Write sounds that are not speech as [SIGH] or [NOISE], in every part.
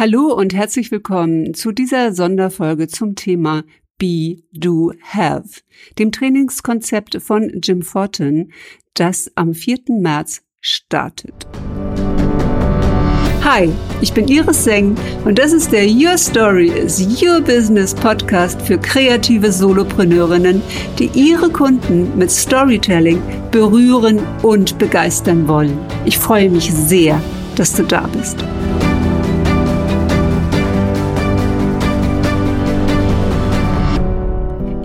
Hallo und herzlich willkommen zu dieser Sonderfolge zum Thema Be, Do, Have, dem Trainingskonzept von Jim Fortin, das am 4. März startet. Hi, ich bin Iris Seng und das ist der Your Story is Your Business Podcast für kreative Solopreneurinnen, die ihre Kunden mit Storytelling berühren und begeistern wollen. Ich freue mich sehr, dass du da bist.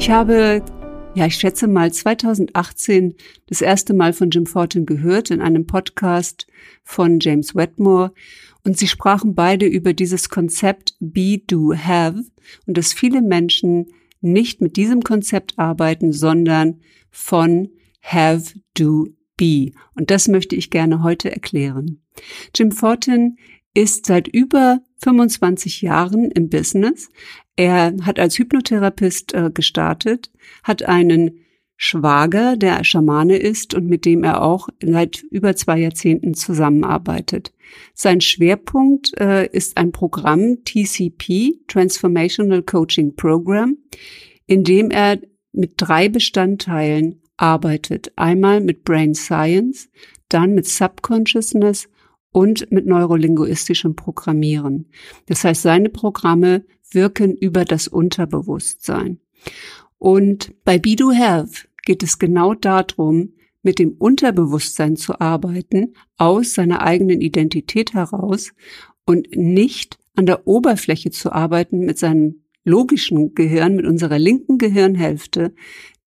Ich habe, ja, ich schätze mal 2018 das erste Mal von Jim Fortin gehört in einem Podcast von James Wetmore und sie sprachen beide über dieses Konzept Be, Do, Have und dass viele Menschen nicht mit diesem Konzept arbeiten, sondern von Have, Do, Be. Und das möchte ich gerne heute erklären. Jim Fortin ist seit über 25 Jahren im Business. Er hat als Hypnotherapeut äh, gestartet, hat einen Schwager, der Schamane ist und mit dem er auch seit über zwei Jahrzehnten zusammenarbeitet. Sein Schwerpunkt äh, ist ein Programm TCP, Transformational Coaching Program, in dem er mit drei Bestandteilen arbeitet. Einmal mit Brain Science, dann mit Subconsciousness und mit neurolinguistischem Programmieren. Das heißt, seine Programme wirken über das Unterbewusstsein. Und bei Be Do Have geht es genau darum, mit dem Unterbewusstsein zu arbeiten, aus seiner eigenen Identität heraus und nicht an der Oberfläche zu arbeiten mit seinem logischen Gehirn, mit unserer linken Gehirnhälfte,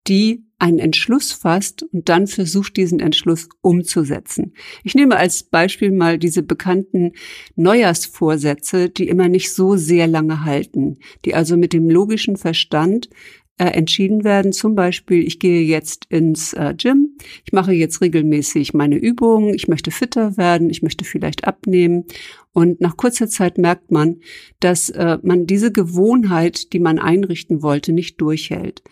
die einen Entschluss fasst und dann versucht, diesen Entschluss umzusetzen. Ich nehme als Beispiel mal diese bekannten Neujahrsvorsätze, die immer nicht so sehr lange halten, die also mit dem logischen Verstand äh, entschieden werden. Zum Beispiel, ich gehe jetzt ins äh, Gym, ich mache jetzt regelmäßig meine Übungen, ich möchte fitter werden, ich möchte vielleicht abnehmen. Und nach kurzer Zeit merkt man, dass äh, man diese Gewohnheit, die man einrichten wollte, nicht durchhält.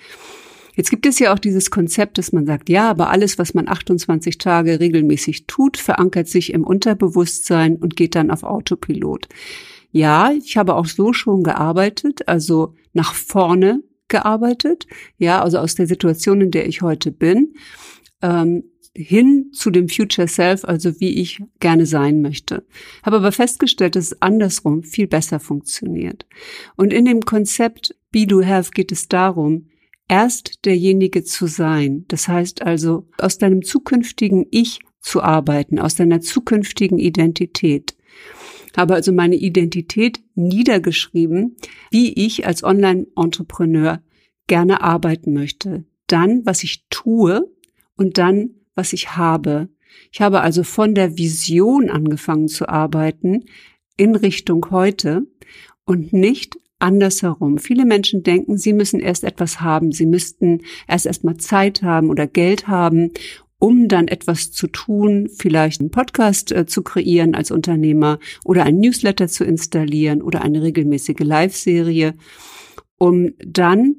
Jetzt gibt es ja auch dieses Konzept, dass man sagt, ja, aber alles, was man 28 Tage regelmäßig tut, verankert sich im Unterbewusstsein und geht dann auf Autopilot. Ja, ich habe auch so schon gearbeitet, also nach vorne gearbeitet, ja, also aus der Situation, in der ich heute bin, ähm, hin zu dem Future Self, also wie ich gerne sein möchte. Habe aber festgestellt, dass es andersrum viel besser funktioniert. Und in dem Konzept Be Do Have geht es darum, erst derjenige zu sein. Das heißt also, aus deinem zukünftigen Ich zu arbeiten, aus deiner zukünftigen Identität. Habe also meine Identität niedergeschrieben, wie ich als Online-Entrepreneur gerne arbeiten möchte. Dann, was ich tue und dann, was ich habe. Ich habe also von der Vision angefangen zu arbeiten in Richtung heute und nicht andersherum. Viele Menschen denken, sie müssen erst etwas haben, sie müssten erst erstmal Zeit haben oder Geld haben, um dann etwas zu tun, vielleicht einen Podcast äh, zu kreieren als Unternehmer oder ein Newsletter zu installieren oder eine regelmäßige Live-Serie, um dann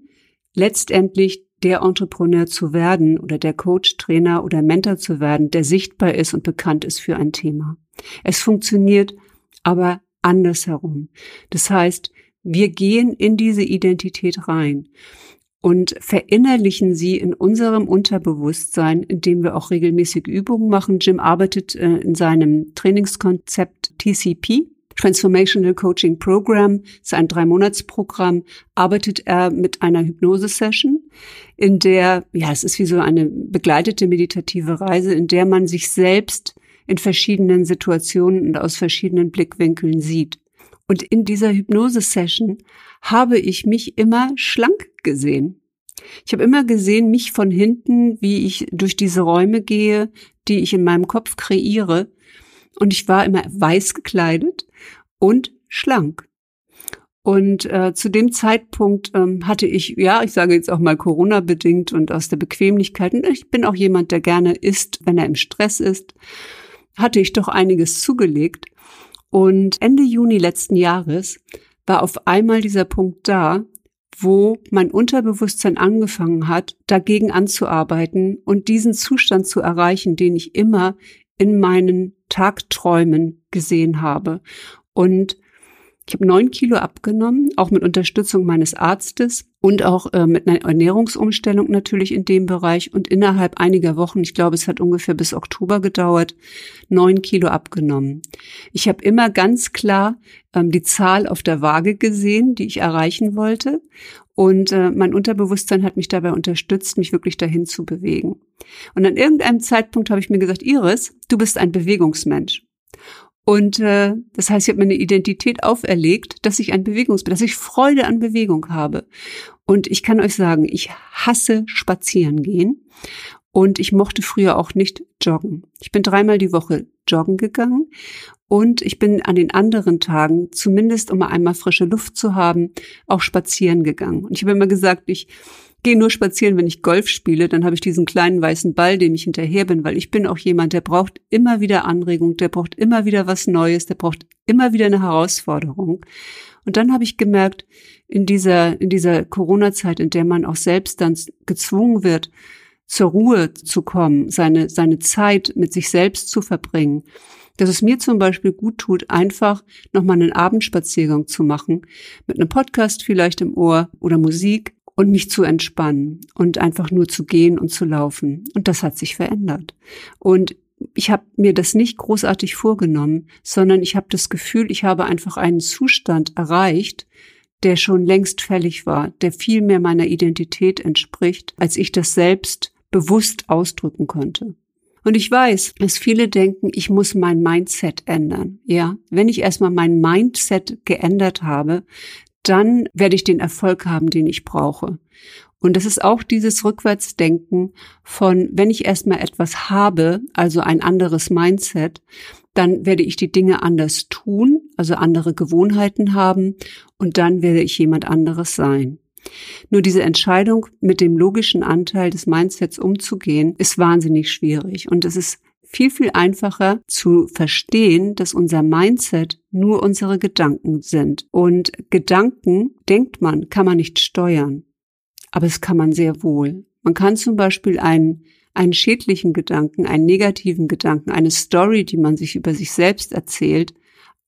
letztendlich der Entrepreneur zu werden oder der Coach, Trainer oder Mentor zu werden, der sichtbar ist und bekannt ist für ein Thema. Es funktioniert aber andersherum. Das heißt, wir gehen in diese Identität rein und verinnerlichen sie in unserem Unterbewusstsein, indem wir auch regelmäßig Übungen machen. Jim arbeitet äh, in seinem Trainingskonzept TCP, Transformational Coaching Program, ist ein Drei-Monats-Programm, arbeitet er mit einer Hypnose-Session, in der, ja, es ist wie so eine begleitete meditative Reise, in der man sich selbst in verschiedenen Situationen und aus verschiedenen Blickwinkeln sieht. Und in dieser Hypnose-Session habe ich mich immer schlank gesehen. Ich habe immer gesehen, mich von hinten, wie ich durch diese Räume gehe, die ich in meinem Kopf kreiere. Und ich war immer weiß gekleidet und schlank. Und äh, zu dem Zeitpunkt ähm, hatte ich, ja, ich sage jetzt auch mal Corona bedingt und aus der Bequemlichkeit, und ich bin auch jemand, der gerne isst, wenn er im Stress ist, hatte ich doch einiges zugelegt. Und Ende Juni letzten Jahres war auf einmal dieser Punkt da, wo mein Unterbewusstsein angefangen hat, dagegen anzuarbeiten und diesen Zustand zu erreichen, den ich immer in meinen Tagträumen gesehen habe. Und Ich habe neun Kilo abgenommen, auch mit Unterstützung meines Arztes und auch äh, mit einer Ernährungsumstellung natürlich in dem Bereich. Und innerhalb einiger Wochen, ich glaube, es hat ungefähr bis Oktober gedauert, neun Kilo abgenommen. Ich habe immer ganz klar ähm, die Zahl auf der Waage gesehen, die ich erreichen wollte. Und äh, mein Unterbewusstsein hat mich dabei unterstützt, mich wirklich dahin zu bewegen. Und an irgendeinem Zeitpunkt habe ich mir gesagt, Iris, du bist ein Bewegungsmensch. Und äh, das heißt, ich habe mir eine Identität auferlegt, dass ich ein Bewegungs, dass ich Freude an Bewegung habe. Und ich kann euch sagen, ich hasse spazieren gehen. Und ich mochte früher auch nicht joggen. Ich bin dreimal die Woche joggen gegangen und ich bin an den anderen Tagen, zumindest um mal einmal frische Luft zu haben, auch spazieren gegangen. Und ich habe immer gesagt, ich gehe nur spazieren, wenn ich Golf spiele, dann habe ich diesen kleinen weißen Ball, dem ich hinterher bin, weil ich bin auch jemand, der braucht immer wieder Anregung, der braucht immer wieder was Neues, der braucht immer wieder eine Herausforderung. Und dann habe ich gemerkt, in dieser, in dieser Corona-Zeit, in der man auch selbst dann gezwungen wird, zur Ruhe zu kommen, seine, seine Zeit mit sich selbst zu verbringen, dass es mir zum Beispiel gut tut, einfach nochmal einen Abendspaziergang zu machen, mit einem Podcast vielleicht im Ohr oder Musik und mich zu entspannen und einfach nur zu gehen und zu laufen. Und das hat sich verändert. Und ich habe mir das nicht großartig vorgenommen, sondern ich habe das Gefühl, ich habe einfach einen Zustand erreicht, der schon längst fällig war, der viel mehr meiner Identität entspricht, als ich das selbst bewusst ausdrücken konnte. Und ich weiß, dass viele denken, ich muss mein Mindset ändern. Ja, wenn ich erstmal mein Mindset geändert habe, dann werde ich den Erfolg haben, den ich brauche. Und das ist auch dieses Rückwärtsdenken von, wenn ich erstmal etwas habe, also ein anderes Mindset, dann werde ich die Dinge anders tun, also andere Gewohnheiten haben und dann werde ich jemand anderes sein. Nur diese Entscheidung, mit dem logischen Anteil des Mindsets umzugehen, ist wahnsinnig schwierig. Und es ist viel, viel einfacher zu verstehen, dass unser Mindset nur unsere Gedanken sind. Und Gedanken, denkt man, kann man nicht steuern. Aber es kann man sehr wohl. Man kann zum Beispiel einen, einen schädlichen Gedanken, einen negativen Gedanken, eine Story, die man sich über sich selbst erzählt,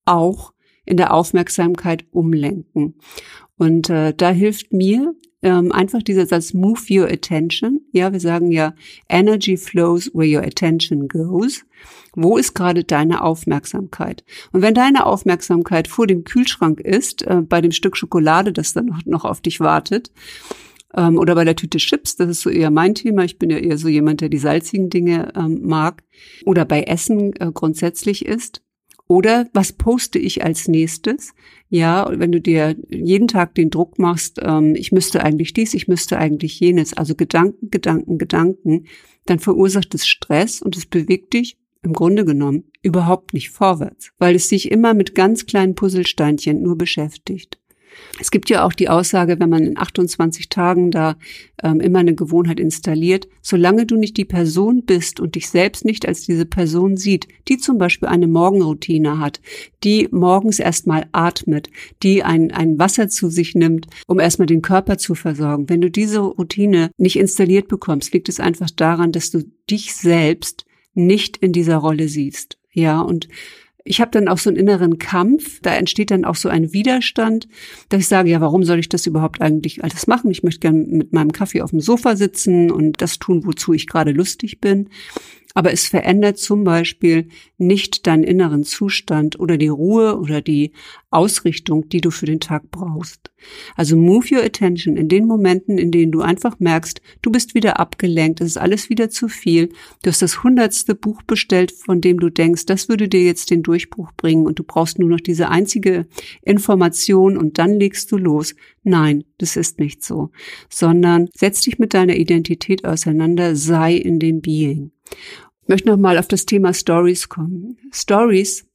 auch in der Aufmerksamkeit umlenken. Und äh, da hilft mir ähm, einfach dieser Satz Move your attention. Ja, wir sagen ja, Energy flows where your attention goes. Wo ist gerade deine Aufmerksamkeit? Und wenn deine Aufmerksamkeit vor dem Kühlschrank ist, äh, bei dem Stück Schokolade, das dann noch, noch auf dich wartet, ähm, oder bei der Tüte Chips, das ist so eher mein Thema. Ich bin ja eher so jemand, der die salzigen Dinge ähm, mag. Oder bei Essen äh, grundsätzlich ist, oder was poste ich als nächstes? Ja, wenn du dir jeden Tag den Druck machst, ähm, ich müsste eigentlich dies, ich müsste eigentlich jenes, also Gedanken, Gedanken, Gedanken, dann verursacht es Stress und es bewegt dich im Grunde genommen überhaupt nicht vorwärts, weil es sich immer mit ganz kleinen Puzzlesteinchen nur beschäftigt. Es gibt ja auch die Aussage, wenn man in 28 Tagen da ähm, immer eine Gewohnheit installiert, solange du nicht die Person bist und dich selbst nicht als diese Person sieht, die zum Beispiel eine Morgenroutine hat, die morgens erstmal atmet, die ein, ein Wasser zu sich nimmt, um erstmal den Körper zu versorgen. Wenn du diese Routine nicht installiert bekommst, liegt es einfach daran, dass du dich selbst nicht in dieser Rolle siehst. Ja, und ich habe dann auch so einen inneren Kampf, da entsteht dann auch so ein Widerstand, dass ich sage, ja, warum soll ich das überhaupt eigentlich alles machen? Ich möchte gerne mit meinem Kaffee auf dem Sofa sitzen und das tun, wozu ich gerade lustig bin aber es verändert zum Beispiel nicht deinen inneren Zustand oder die Ruhe oder die Ausrichtung, die du für den Tag brauchst. Also move your attention in den Momenten, in denen du einfach merkst, du bist wieder abgelenkt, es ist alles wieder zu viel, du hast das hundertste Buch bestellt, von dem du denkst, das würde dir jetzt den Durchbruch bringen und du brauchst nur noch diese einzige Information und dann legst du los. Nein, das ist nicht so, sondern setz dich mit deiner Identität auseinander, sei in dem Being. Ich möchte nochmal auf das Thema Stories kommen. Stories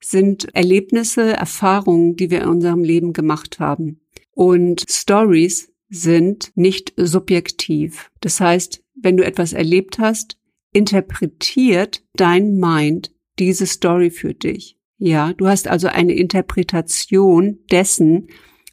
sind Erlebnisse, Erfahrungen, die wir in unserem Leben gemacht haben. Und Stories sind nicht subjektiv. Das heißt, wenn du etwas erlebt hast, interpretiert dein Mind diese Story für dich. Ja, du hast also eine Interpretation dessen,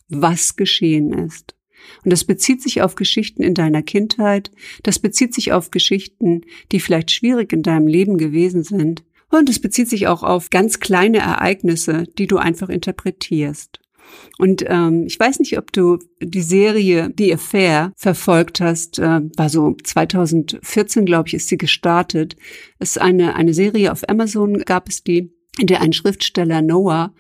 was geschehen ist. Und das bezieht sich auf Geschichten in deiner Kindheit, das bezieht sich auf Geschichten, die vielleicht schwierig in deinem Leben gewesen sind. Und es bezieht sich auch auf ganz kleine Ereignisse, die du einfach interpretierst. Und ähm, ich weiß nicht, ob du die Serie The Affair verfolgt hast. Äh, war so 2014, glaube ich, ist sie gestartet. Es ist eine, eine Serie auf Amazon, gab es die, in der ein Schriftsteller Noah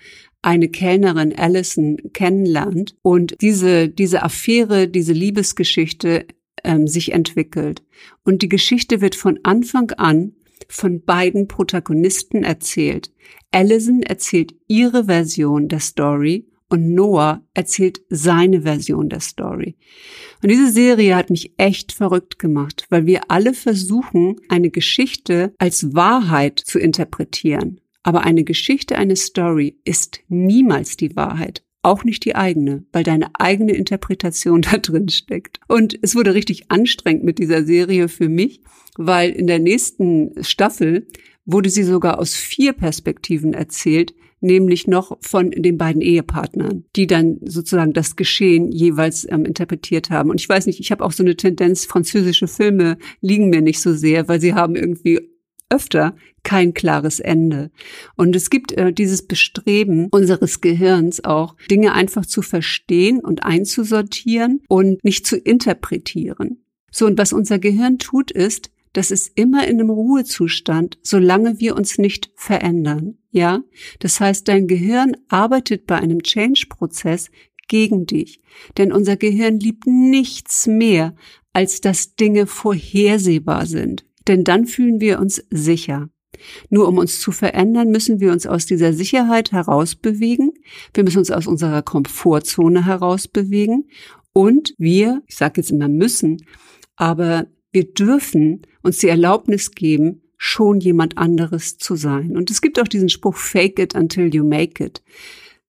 eine Kellnerin Allison kennenlernt und diese, diese Affäre, diese Liebesgeschichte ähm, sich entwickelt. Und die Geschichte wird von Anfang an von beiden Protagonisten erzählt. Allison erzählt ihre Version der Story und Noah erzählt seine Version der Story. Und diese Serie hat mich echt verrückt gemacht, weil wir alle versuchen, eine Geschichte als Wahrheit zu interpretieren. Aber eine Geschichte, eine Story ist niemals die Wahrheit. Auch nicht die eigene, weil deine eigene Interpretation [LAUGHS] da drin steckt. Und es wurde richtig anstrengend mit dieser Serie für mich, weil in der nächsten Staffel wurde sie sogar aus vier Perspektiven erzählt, nämlich noch von den beiden Ehepartnern, die dann sozusagen das Geschehen jeweils ähm, interpretiert haben. Und ich weiß nicht, ich habe auch so eine Tendenz, französische Filme liegen mir nicht so sehr, weil sie haben irgendwie öfter kein klares Ende. Und es gibt äh, dieses Bestreben unseres Gehirns auch, Dinge einfach zu verstehen und einzusortieren und nicht zu interpretieren. So, und was unser Gehirn tut, ist, das ist immer in einem Ruhezustand, solange wir uns nicht verändern. Ja, das heißt, dein Gehirn arbeitet bei einem Change-Prozess gegen dich, denn unser Gehirn liebt nichts mehr, als dass Dinge vorhersehbar sind. Denn dann fühlen wir uns sicher. Nur um uns zu verändern, müssen wir uns aus dieser Sicherheit herausbewegen. Wir müssen uns aus unserer Komfortzone herausbewegen. Und wir, ich sage jetzt immer müssen, aber wir dürfen uns die Erlaubnis geben, schon jemand anderes zu sein. Und es gibt auch diesen Spruch, fake it until you make it.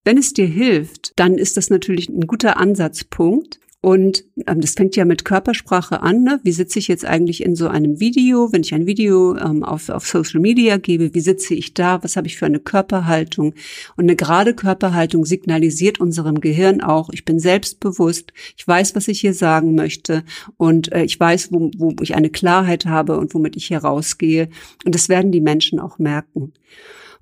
Wenn es dir hilft, dann ist das natürlich ein guter Ansatzpunkt. Und ähm, das fängt ja mit Körpersprache an. Ne? Wie sitze ich jetzt eigentlich in so einem Video, wenn ich ein Video ähm, auf, auf Social Media gebe? Wie sitze ich da? Was habe ich für eine Körperhaltung? Und eine gerade Körperhaltung signalisiert unserem Gehirn auch, ich bin selbstbewusst, ich weiß, was ich hier sagen möchte und äh, ich weiß, wo, wo ich eine Klarheit habe und womit ich hier rausgehe. Und das werden die Menschen auch merken.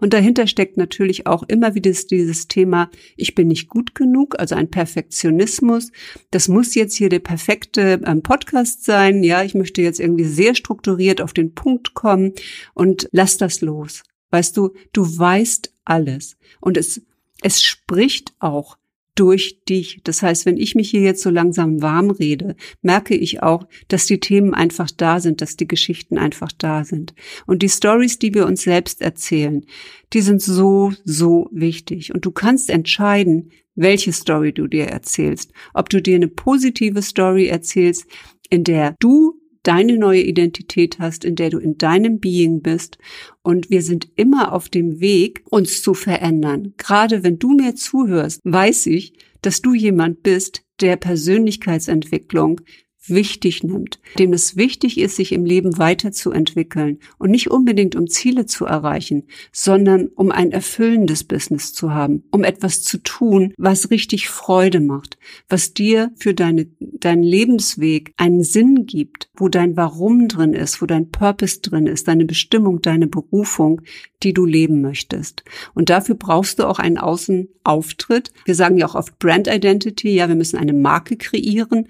Und dahinter steckt natürlich auch immer wieder dieses Thema, ich bin nicht gut genug, also ein Perfektionismus. Das muss jetzt hier der perfekte ähm, Podcast sein. Ja, ich möchte jetzt irgendwie sehr strukturiert auf den Punkt kommen und lass das los. Weißt du, du weißt alles. Und es, es spricht auch durch dich. Das heißt, wenn ich mich hier jetzt so langsam warm rede, merke ich auch, dass die Themen einfach da sind, dass die Geschichten einfach da sind. Und die Stories, die wir uns selbst erzählen, die sind so, so wichtig. Und du kannst entscheiden, welche Story du dir erzählst. Ob du dir eine positive Story erzählst, in der du deine neue Identität hast, in der du in deinem Being bist. Und wir sind immer auf dem Weg, uns zu verändern. Gerade wenn du mir zuhörst, weiß ich, dass du jemand bist, der Persönlichkeitsentwicklung wichtig nimmt, dem es wichtig ist, sich im Leben weiterzuentwickeln und nicht unbedingt um Ziele zu erreichen, sondern um ein erfüllendes Business zu haben, um etwas zu tun, was richtig Freude macht, was dir für deine, deinen Lebensweg einen Sinn gibt, wo dein Warum drin ist, wo dein Purpose drin ist, deine Bestimmung, deine Berufung, die du leben möchtest. Und dafür brauchst du auch einen Außenauftritt. Wir sagen ja auch oft Brand Identity, ja, wir müssen eine Marke kreieren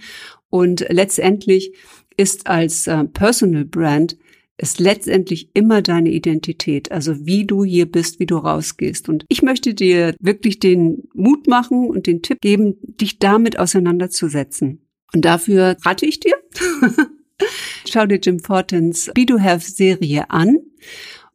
und letztendlich ist als äh, Personal Brand ist letztendlich immer deine Identität, also wie du hier bist, wie du rausgehst. Und ich möchte dir wirklich den Mut machen und den Tipp geben, dich damit auseinanderzusetzen. Und dafür rate ich dir, [LAUGHS] schau dir Jim Fortens Be Do Have Serie an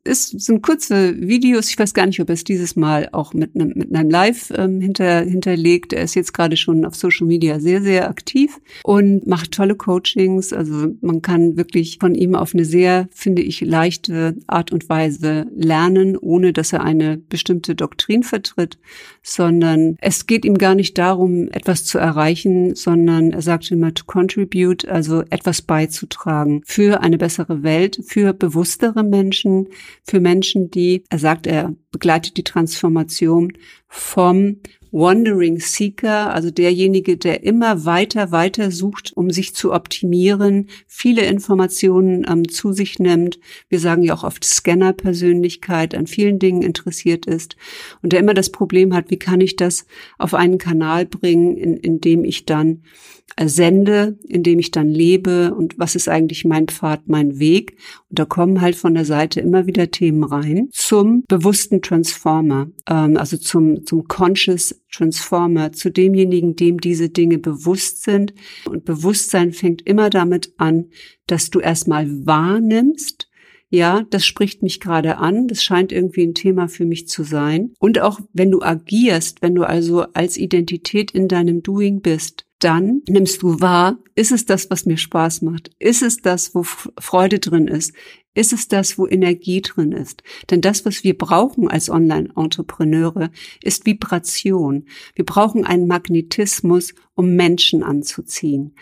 ist, sind kurze Videos. Ich weiß gar nicht, ob er es dieses Mal auch mit einem, mit einem Live ähm, hinter, hinterlegt. Er ist jetzt gerade schon auf Social Media sehr, sehr aktiv und macht tolle Coachings. Also man kann wirklich von ihm auf eine sehr, finde ich, leichte Art und Weise lernen, ohne dass er eine bestimmte Doktrin vertritt, sondern es geht ihm gar nicht darum, etwas zu erreichen, sondern er sagt immer to contribute, also etwas beizutragen für eine bessere Welt, für bewusstere Menschen, für Menschen, die, er sagt, er begleitet die Transformation vom Wandering Seeker, also derjenige, der immer weiter, weiter sucht, um sich zu optimieren, viele Informationen ähm, zu sich nimmt. Wir sagen ja auch oft Scanner-Persönlichkeit, an vielen Dingen interessiert ist und der immer das Problem hat, wie kann ich das auf einen Kanal bringen, in, in dem ich dann sende, in dem ich dann lebe und was ist eigentlich mein Pfad, mein Weg. Und da kommen halt von der Seite immer wieder Themen rein zum bewussten Transformer, ähm, also zum, zum Conscious Transformer, zu demjenigen, dem diese Dinge bewusst sind. Und Bewusstsein fängt immer damit an, dass du erstmal wahrnimmst, ja, das spricht mich gerade an, das scheint irgendwie ein Thema für mich zu sein. Und auch wenn du agierst, wenn du also als Identität in deinem Doing bist, dann nimmst du wahr, ist es das, was mir Spaß macht? Ist es das, wo Freude drin ist? Ist es das, wo Energie drin ist? Denn das, was wir brauchen als Online-Entrepreneure, ist Vibration. Wir brauchen einen Magnetismus, um Menschen anzuziehen.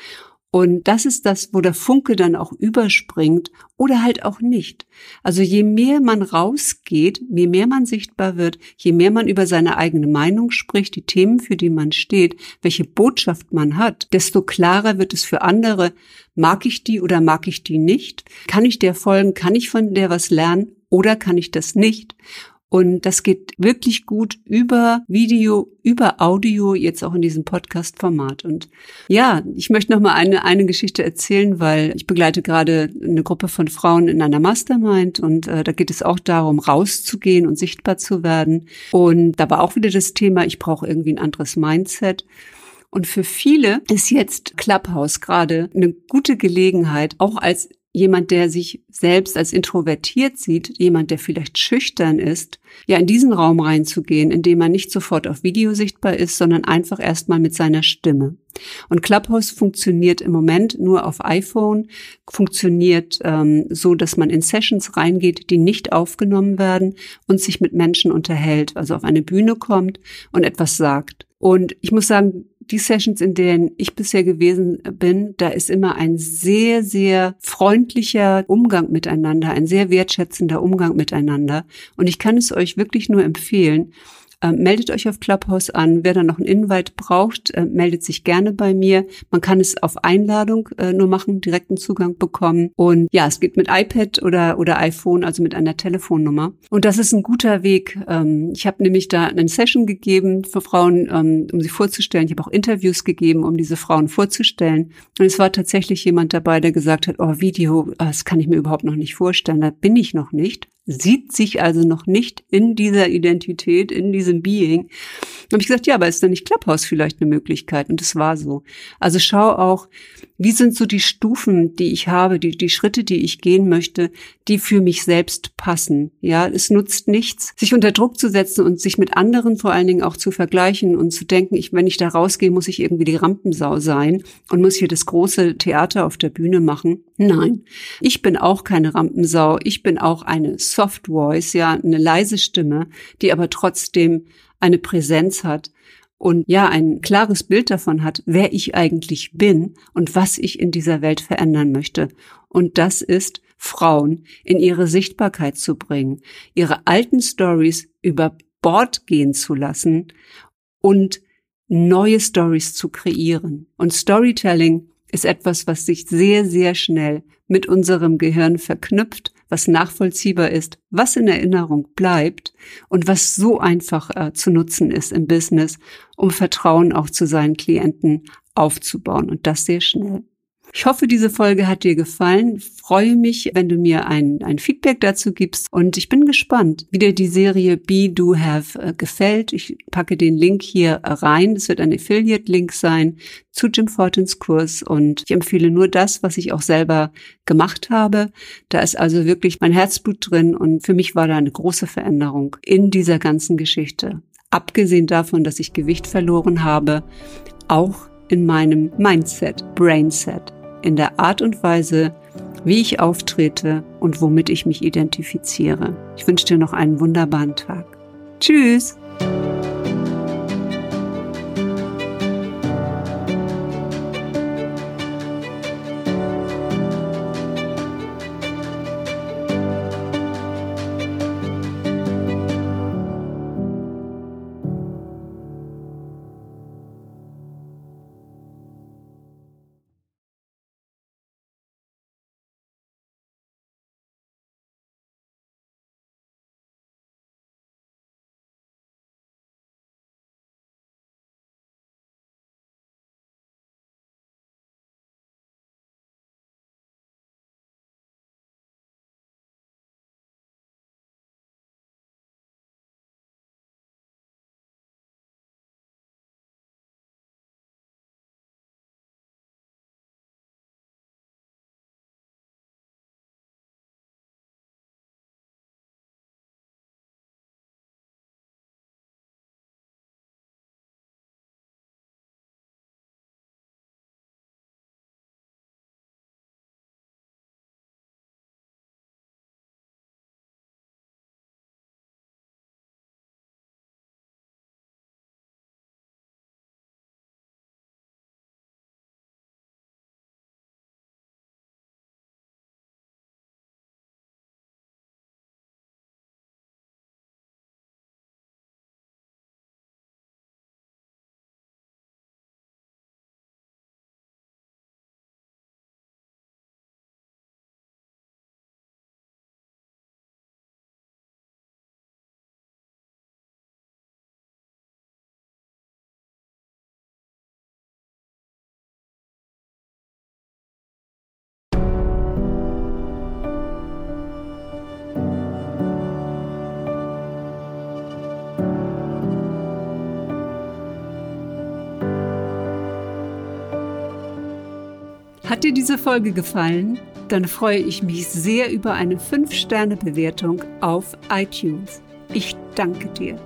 Und das ist das, wo der Funke dann auch überspringt oder halt auch nicht. Also je mehr man rausgeht, je mehr man sichtbar wird, je mehr man über seine eigene Meinung spricht, die Themen, für die man steht, welche Botschaft man hat, desto klarer wird es für andere, mag ich die oder mag ich die nicht? Kann ich der folgen? Kann ich von der was lernen? Oder kann ich das nicht? Und das geht wirklich gut über Video, über Audio, jetzt auch in diesem Podcast-Format. Und ja, ich möchte noch mal eine, eine Geschichte erzählen, weil ich begleite gerade eine Gruppe von Frauen in einer Mastermind und äh, da geht es auch darum, rauszugehen und sichtbar zu werden. Und da war auch wieder das Thema, ich brauche irgendwie ein anderes Mindset. Und für viele ist jetzt Clubhouse gerade eine gute Gelegenheit, auch als jemand, der sich selbst als introvertiert sieht, jemand, der vielleicht schüchtern ist, ja in diesen Raum reinzugehen, in dem man nicht sofort auf Video sichtbar ist, sondern einfach erstmal mit seiner Stimme. Und Clubhouse funktioniert im Moment nur auf iPhone, funktioniert ähm, so, dass man in Sessions reingeht, die nicht aufgenommen werden und sich mit Menschen unterhält, also auf eine Bühne kommt und etwas sagt. Und ich muss sagen, die Sessions, in denen ich bisher gewesen bin, da ist immer ein sehr, sehr freundlicher Umgang miteinander, ein sehr wertschätzender Umgang miteinander. Und ich kann es euch wirklich nur empfehlen, äh, meldet euch auf Clubhouse an. Wer dann noch einen Invite braucht, äh, meldet sich gerne bei mir. Man kann es auf Einladung äh, nur machen, direkten Zugang bekommen. Und ja, es geht mit iPad oder, oder iPhone, also mit einer Telefonnummer. Und das ist ein guter Weg. Ähm, ich habe nämlich da eine Session gegeben für Frauen, ähm, um sie vorzustellen. Ich habe auch Interviews gegeben, um diese Frauen vorzustellen. Und es war tatsächlich jemand dabei, der gesagt hat, oh, Video, das kann ich mir überhaupt noch nicht vorstellen. Da bin ich noch nicht sieht sich also noch nicht in dieser Identität, in diesem Being. Habe ich gesagt, ja, aber ist da nicht Clubhouse vielleicht eine Möglichkeit? Und es war so. Also schau auch, wie sind so die Stufen, die ich habe, die, die Schritte, die ich gehen möchte, die für mich selbst passen. Ja, es nutzt nichts, sich unter Druck zu setzen und sich mit anderen vor allen Dingen auch zu vergleichen und zu denken, ich, wenn ich da rausgehe, muss ich irgendwie die Rampensau sein und muss hier das große Theater auf der Bühne machen. Nein, ich bin auch keine Rampensau. Ich bin auch eine Soft Voice, ja, eine leise Stimme, die aber trotzdem eine Präsenz hat und ja, ein klares Bild davon hat, wer ich eigentlich bin und was ich in dieser Welt verändern möchte. Und das ist, Frauen in ihre Sichtbarkeit zu bringen, ihre alten Stories über Bord gehen zu lassen und neue Stories zu kreieren. Und Storytelling ist etwas, was sich sehr, sehr schnell mit unserem Gehirn verknüpft, was nachvollziehbar ist, was in Erinnerung bleibt und was so einfach äh, zu nutzen ist im Business, um Vertrauen auch zu seinen Klienten aufzubauen und das sehr schnell. Ich hoffe, diese Folge hat dir gefallen. Ich freue mich, wenn du mir ein, ein Feedback dazu gibst. Und ich bin gespannt, wie dir die Serie Be Do Have äh, gefällt. Ich packe den Link hier rein. Es wird ein Affiliate-Link sein zu Jim Fortins Kurs. Und ich empfehle nur das, was ich auch selber gemacht habe. Da ist also wirklich mein Herzblut drin. Und für mich war da eine große Veränderung in dieser ganzen Geschichte. Abgesehen davon, dass ich Gewicht verloren habe, auch in meinem Mindset, Brainset in der Art und Weise, wie ich auftrete und womit ich mich identifiziere. Ich wünsche dir noch einen wunderbaren Tag. Tschüss! Hat dir diese Folge gefallen? Dann freue ich mich sehr über eine 5-Sterne-Bewertung auf iTunes. Ich danke dir.